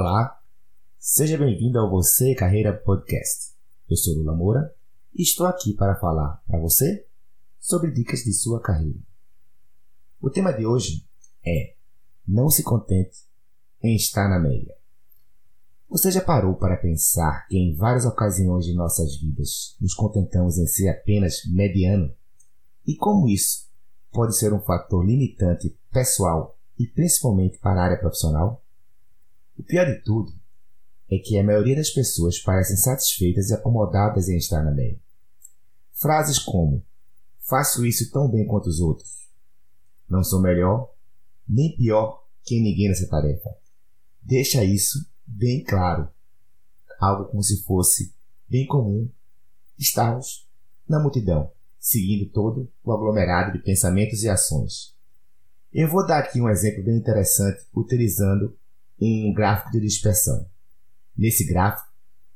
Olá, seja bem-vindo ao Você Carreira Podcast. Eu sou Lula Moura e estou aqui para falar para você sobre dicas de sua carreira. O tema de hoje é Não se contente em estar na média. Você já parou para pensar que em várias ocasiões de nossas vidas nos contentamos em ser apenas mediano? E como isso pode ser um fator limitante pessoal e principalmente para a área profissional? O pior de tudo é que a maioria das pessoas parecem satisfeitas e acomodadas em estar na média. Frases como faço isso tão bem quanto os outros, não sou melhor nem pior que ninguém nessa tarefa. Deixa isso bem claro, algo como se fosse bem comum estarmos na multidão, seguindo todo o aglomerado de pensamentos e ações. Eu vou dar aqui um exemplo bem interessante utilizando um gráfico de dispersão. Nesse gráfico,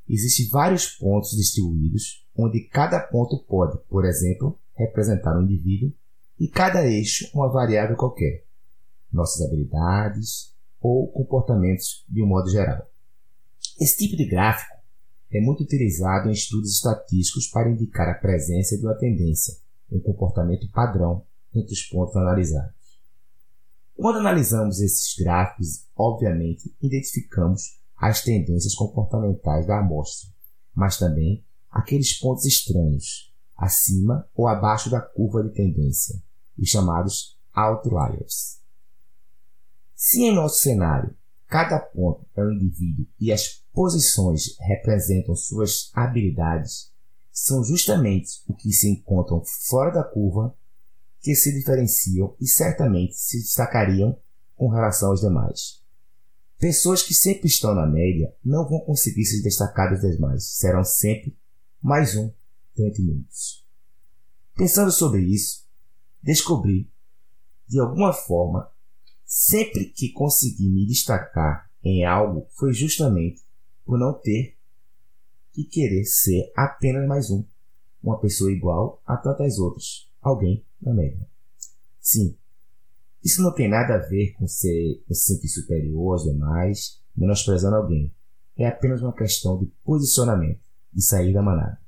existem vários pontos distribuídos, onde cada ponto pode, por exemplo, representar um indivíduo e cada eixo uma variável qualquer, nossas habilidades ou comportamentos de um modo geral. Esse tipo de gráfico é muito utilizado em estudos estatísticos para indicar a presença de uma tendência, um comportamento padrão entre os pontos analisados. Quando analisamos esses gráficos, obviamente identificamos as tendências comportamentais da amostra, mas também aqueles pontos estranhos, acima ou abaixo da curva de tendência, os chamados outliers. Se em nosso cenário cada ponto é um indivíduo e as posições representam suas habilidades, são justamente o que se encontram fora da curva que se diferenciam e certamente se destacariam com relação aos demais. Pessoas que sempre estão na média não vão conseguir se destacar dos demais, serão sempre mais um dentre muitos. Pensando sobre isso, descobri, de alguma forma, sempre que consegui me destacar em algo foi justamente por não ter que querer ser apenas mais um, uma pessoa igual a tantas outras, alguém média. Sim, isso não tem nada a ver com ser, com se sentir superior aos demais, menosprezando alguém. É apenas uma questão de posicionamento, de sair da manada.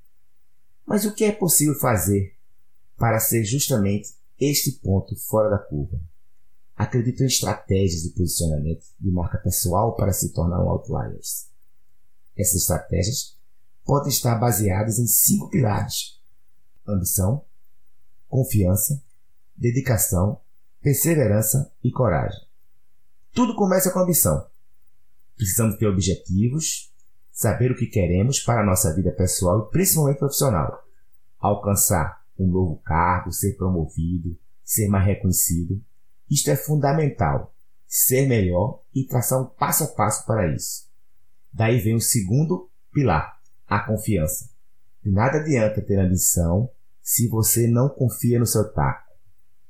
Mas o que é possível fazer para ser justamente este ponto fora da curva? Acredito em estratégias de posicionamento de marca pessoal para se tornar um outliers. Essas estratégias podem estar baseadas em cinco pilares: ambição, confiança, dedicação, perseverança e coragem. Tudo começa com ambição. Precisamos ter objetivos, saber o que queremos para a nossa vida pessoal e principalmente profissional. Alcançar um novo cargo, ser promovido, ser mais reconhecido. Isto é fundamental. Ser melhor e traçar um passo a passo para isso. Daí vem o segundo pilar, a confiança. De nada adianta ter ambição se você não confia no seu taco.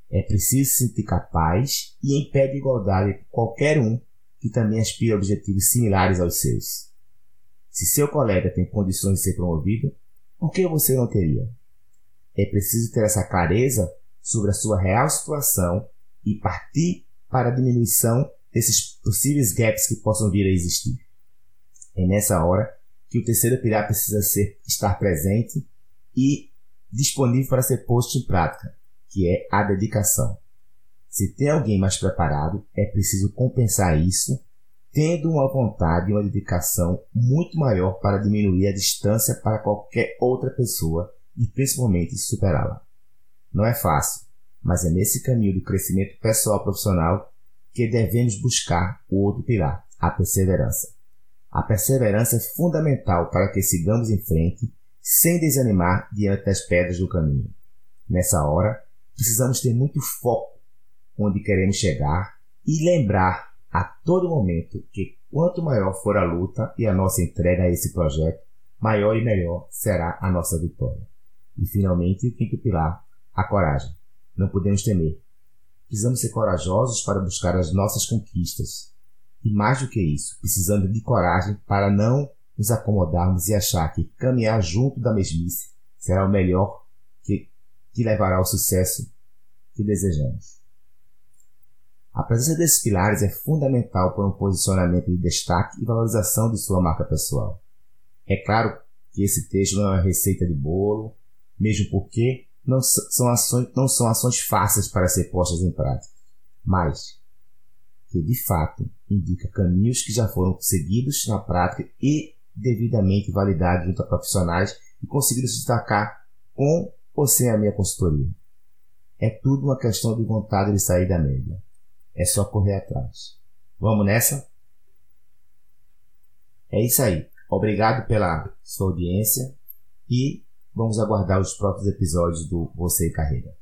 É preciso se sentir capaz e em pé de igualdade com qualquer um que também aspira a objetivos similares aos seus. Se seu colega tem condições de ser promovido, por que você não teria? É preciso ter essa clareza sobre a sua real situação e partir para a diminuição desses possíveis gaps que possam vir a existir. É nessa hora que o terceiro pilar precisa ser, estar presente e disponível para ser posto em prática, que é a dedicação. Se tem alguém mais preparado, é preciso compensar isso, tendo uma vontade e uma dedicação muito maior para diminuir a distância para qualquer outra pessoa e principalmente superá-la. Não é fácil, mas é nesse caminho do crescimento pessoal profissional que devemos buscar o outro pilar, a perseverança. A perseverança é fundamental para que sigamos em frente sem desanimar diante das pedras do caminho. Nessa hora, precisamos ter muito foco onde queremos chegar e lembrar a todo momento que quanto maior for a luta e a nossa entrega a esse projeto, maior e melhor será a nossa vitória. E finalmente, o quinto pilar, a coragem. Não podemos temer. Precisamos ser corajosos para buscar as nossas conquistas. E mais do que isso, precisamos de coragem para não nos acomodarmos e achar que caminhar junto da mesmice será o melhor que, que levará ao sucesso que desejamos. A presença desses pilares é fundamental para um posicionamento de destaque e valorização de sua marca pessoal. É claro que esse texto não é uma receita de bolo, mesmo porque não são ações, não são ações fáceis para ser postas em prática, mas que de fato indica caminhos que já foram seguidos na prática e devidamente validados junto a profissionais e conseguiram se destacar com ou sem a minha consultoria. É tudo uma questão de vontade de sair da média. É só correr atrás. Vamos nessa? É isso aí. Obrigado pela sua audiência e vamos aguardar os próximos episódios do Você e Carreira.